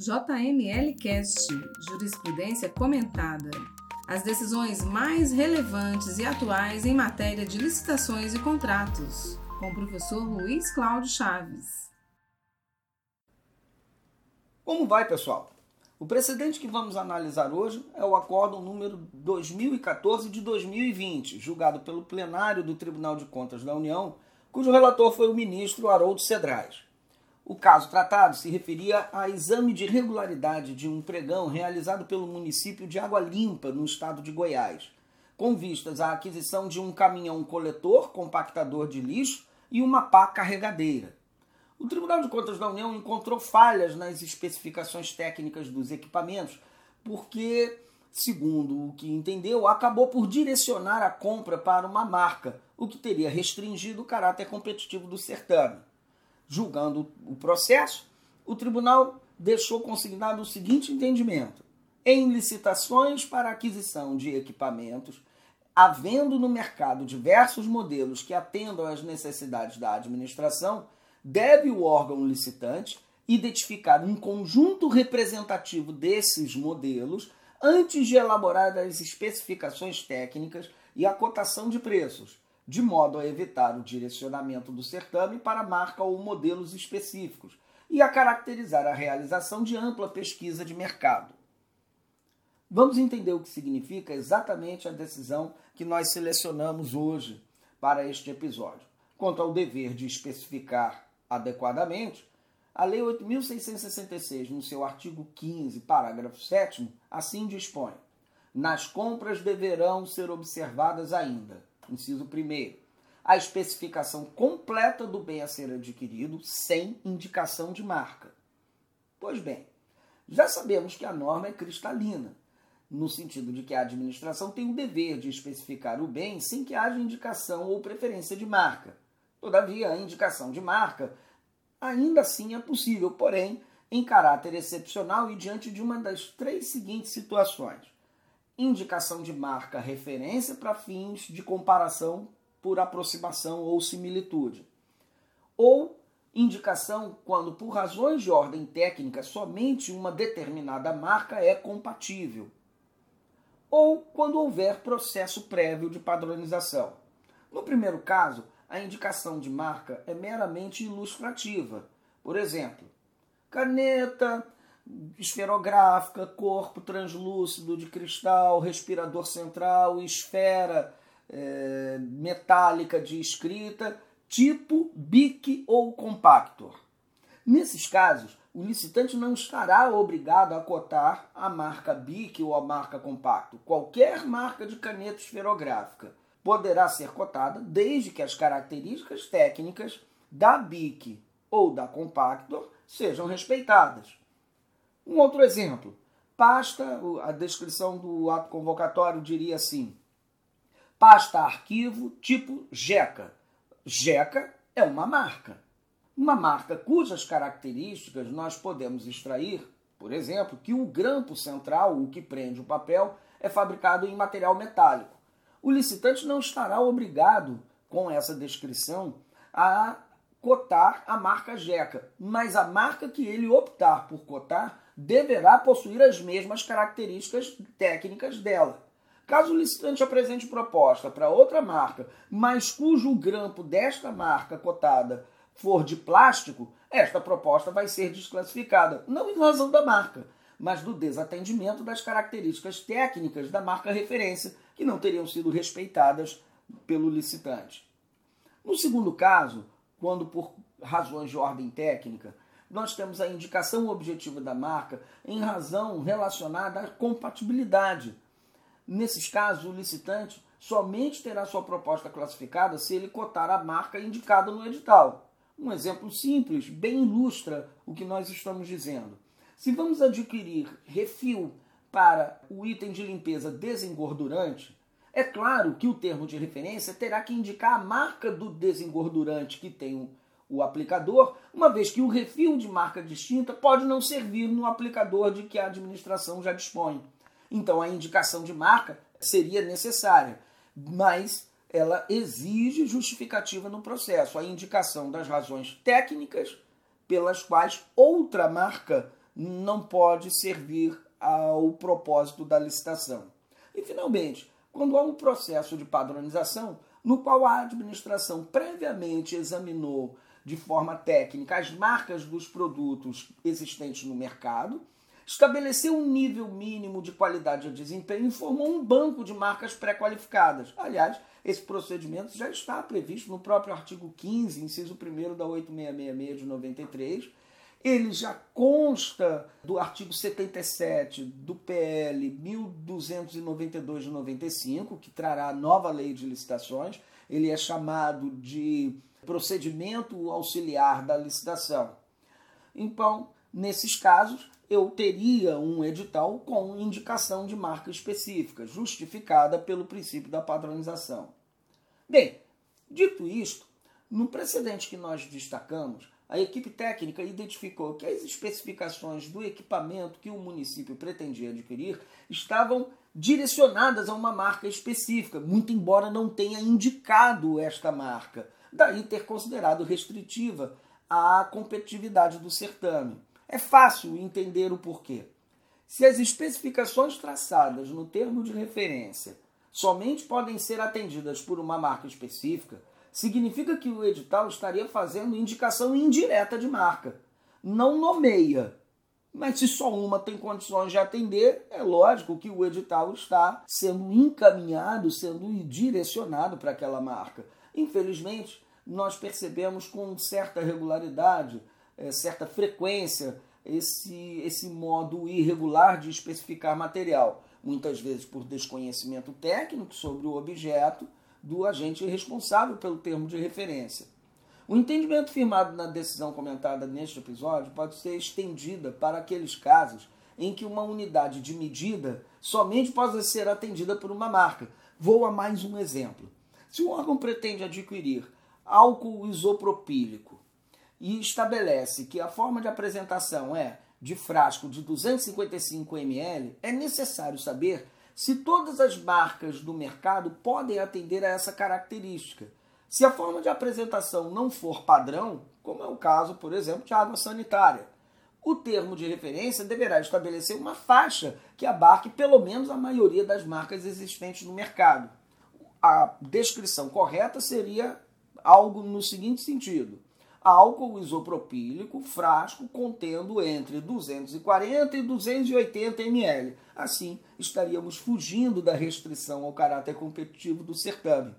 JML Cast Jurisprudência Comentada. As decisões mais relevantes e atuais em matéria de licitações e contratos, com o professor Luiz Cláudio Chaves. Como vai, pessoal? O precedente que vamos analisar hoje é o acórdão número 2014 de 2020, julgado pelo plenário do Tribunal de Contas da União, cujo relator foi o ministro Haroldo Cedrais. O caso tratado se referia a exame de regularidade de um pregão realizado pelo município de Água Limpa, no estado de Goiás, com vistas à aquisição de um caminhão coletor, compactador de lixo e uma pá carregadeira. O Tribunal de Contas da União encontrou falhas nas especificações técnicas dos equipamentos, porque, segundo o que entendeu, acabou por direcionar a compra para uma marca, o que teria restringido o caráter competitivo do certame julgando o processo, o tribunal deixou consignado o seguinte entendimento: em licitações para aquisição de equipamentos, havendo no mercado diversos modelos que atendam às necessidades da administração, deve o órgão licitante identificar um conjunto representativo desses modelos antes de elaborar as especificações técnicas e a cotação de preços, de modo a evitar o direcionamento do certame para marca ou modelos específicos e a caracterizar a realização de ampla pesquisa de mercado. Vamos entender o que significa exatamente a decisão que nós selecionamos hoje para este episódio. Quanto ao dever de especificar adequadamente, a Lei 8.666, no seu artigo 15, parágrafo 7, assim dispõe: nas compras deverão ser observadas ainda Inciso 1. A especificação completa do bem a ser adquirido sem indicação de marca. Pois bem, já sabemos que a norma é cristalina, no sentido de que a administração tem o dever de especificar o bem sem que haja indicação ou preferência de marca. Todavia, a indicação de marca ainda assim é possível, porém, em caráter excepcional e diante de uma das três seguintes situações indicação de marca referência para fins de comparação por aproximação ou similitude. Ou indicação quando, por razões de ordem técnica, somente uma determinada marca é compatível. Ou quando houver processo prévio de padronização. No primeiro caso, a indicação de marca é meramente ilustrativa. Por exemplo, caneta esferográfica, corpo translúcido de cristal, respirador central, esfera é, metálica de escrita, tipo BIC ou compactor. Nesses casos, o licitante não estará obrigado a cotar a marca BIC ou a marca compacto. Qualquer marca de caneta esferográfica poderá ser cotada desde que as características técnicas da BIC ou da compactor sejam respeitadas. Um outro exemplo. Pasta, a descrição do ato convocatório diria assim: pasta arquivo tipo JECA. JECA é uma marca. Uma marca cujas características nós podemos extrair, por exemplo, que o grampo central, o que prende o papel, é fabricado em material metálico. O licitante não estará obrigado, com essa descrição, a cotar a marca JECA, mas a marca que ele optar por cotar deverá possuir as mesmas características técnicas dela. Caso o licitante apresente proposta para outra marca, mas cujo grampo desta marca cotada for de plástico, esta proposta vai ser desclassificada, não em razão da marca, mas do desatendimento das características técnicas da marca referência, que não teriam sido respeitadas pelo licitante. No segundo caso, quando por razões de ordem técnica nós temos a indicação objetiva da marca em razão relacionada à compatibilidade. Nesses casos, o licitante somente terá sua proposta classificada se ele cotar a marca indicada no edital. Um exemplo simples, bem ilustra o que nós estamos dizendo. Se vamos adquirir refil para o item de limpeza desengordurante, é claro que o termo de referência terá que indicar a marca do desengordurante que tem o aplicador, uma vez que o refil de marca distinta pode não servir no aplicador de que a administração já dispõe. Então a indicação de marca seria necessária, mas ela exige justificativa no processo, a indicação das razões técnicas pelas quais outra marca não pode servir ao propósito da licitação. E, finalmente, quando há um processo de padronização, no qual a administração previamente examinou de forma técnica as marcas dos produtos existentes no mercado, estabeleceu um nível mínimo de qualidade de desempenho e formou um banco de marcas pré-qualificadas. Aliás, esse procedimento já está previsto no próprio artigo 15, inciso 1 da 8666 de 93. Ele já consta do artigo 77 do PL 1292 de 95, que trará nova lei de licitações. Ele é chamado de procedimento auxiliar da licitação. Então, nesses casos, eu teria um edital com indicação de marca específica, justificada pelo princípio da padronização. Bem, dito isto, no precedente que nós destacamos, a equipe técnica identificou que as especificações do equipamento que o município pretendia adquirir estavam direcionadas a uma marca específica, muito embora não tenha indicado esta marca daí ter considerado restritiva a competitividade do certame. É fácil entender o porquê. Se as especificações traçadas no termo de referência somente podem ser atendidas por uma marca específica, significa que o edital estaria fazendo indicação indireta de marca. Não nomeia. Mas se só uma tem condições de atender, é lógico que o edital está sendo encaminhado, sendo direcionado para aquela marca. Infelizmente, nós percebemos com certa regularidade, é, certa frequência, esse, esse modo irregular de especificar material, muitas vezes por desconhecimento técnico sobre o objeto do agente responsável pelo termo de referência. O entendimento firmado na decisão comentada neste episódio pode ser estendida para aqueles casos em que uma unidade de medida somente possa ser atendida por uma marca. Vou a mais um exemplo. Se um órgão pretende adquirir álcool isopropílico e estabelece que a forma de apresentação é de frasco de 255 ml, é necessário saber se todas as marcas do mercado podem atender a essa característica. Se a forma de apresentação não for padrão, como é o caso, por exemplo, de água sanitária, o termo de referência deverá estabelecer uma faixa que abarque pelo menos a maioria das marcas existentes no mercado. A descrição correta seria algo no seguinte sentido: álcool isopropílico, frasco contendo entre 240 e 280 ml. Assim, estaríamos fugindo da restrição ao caráter competitivo do certame.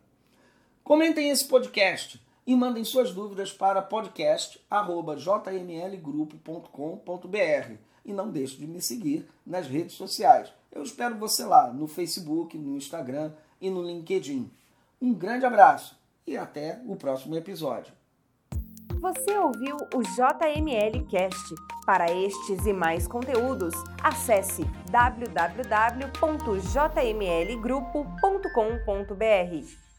Comentem esse podcast e mandem suas dúvidas para podcast@jmlgrupo.com.br e não deixe de me seguir nas redes sociais. Eu espero você lá no Facebook, no Instagram e no LinkedIn. Um grande abraço e até o próximo episódio. Você ouviu o JML Cast. Para estes e mais conteúdos, acesse www.jmlgrupo.com.br.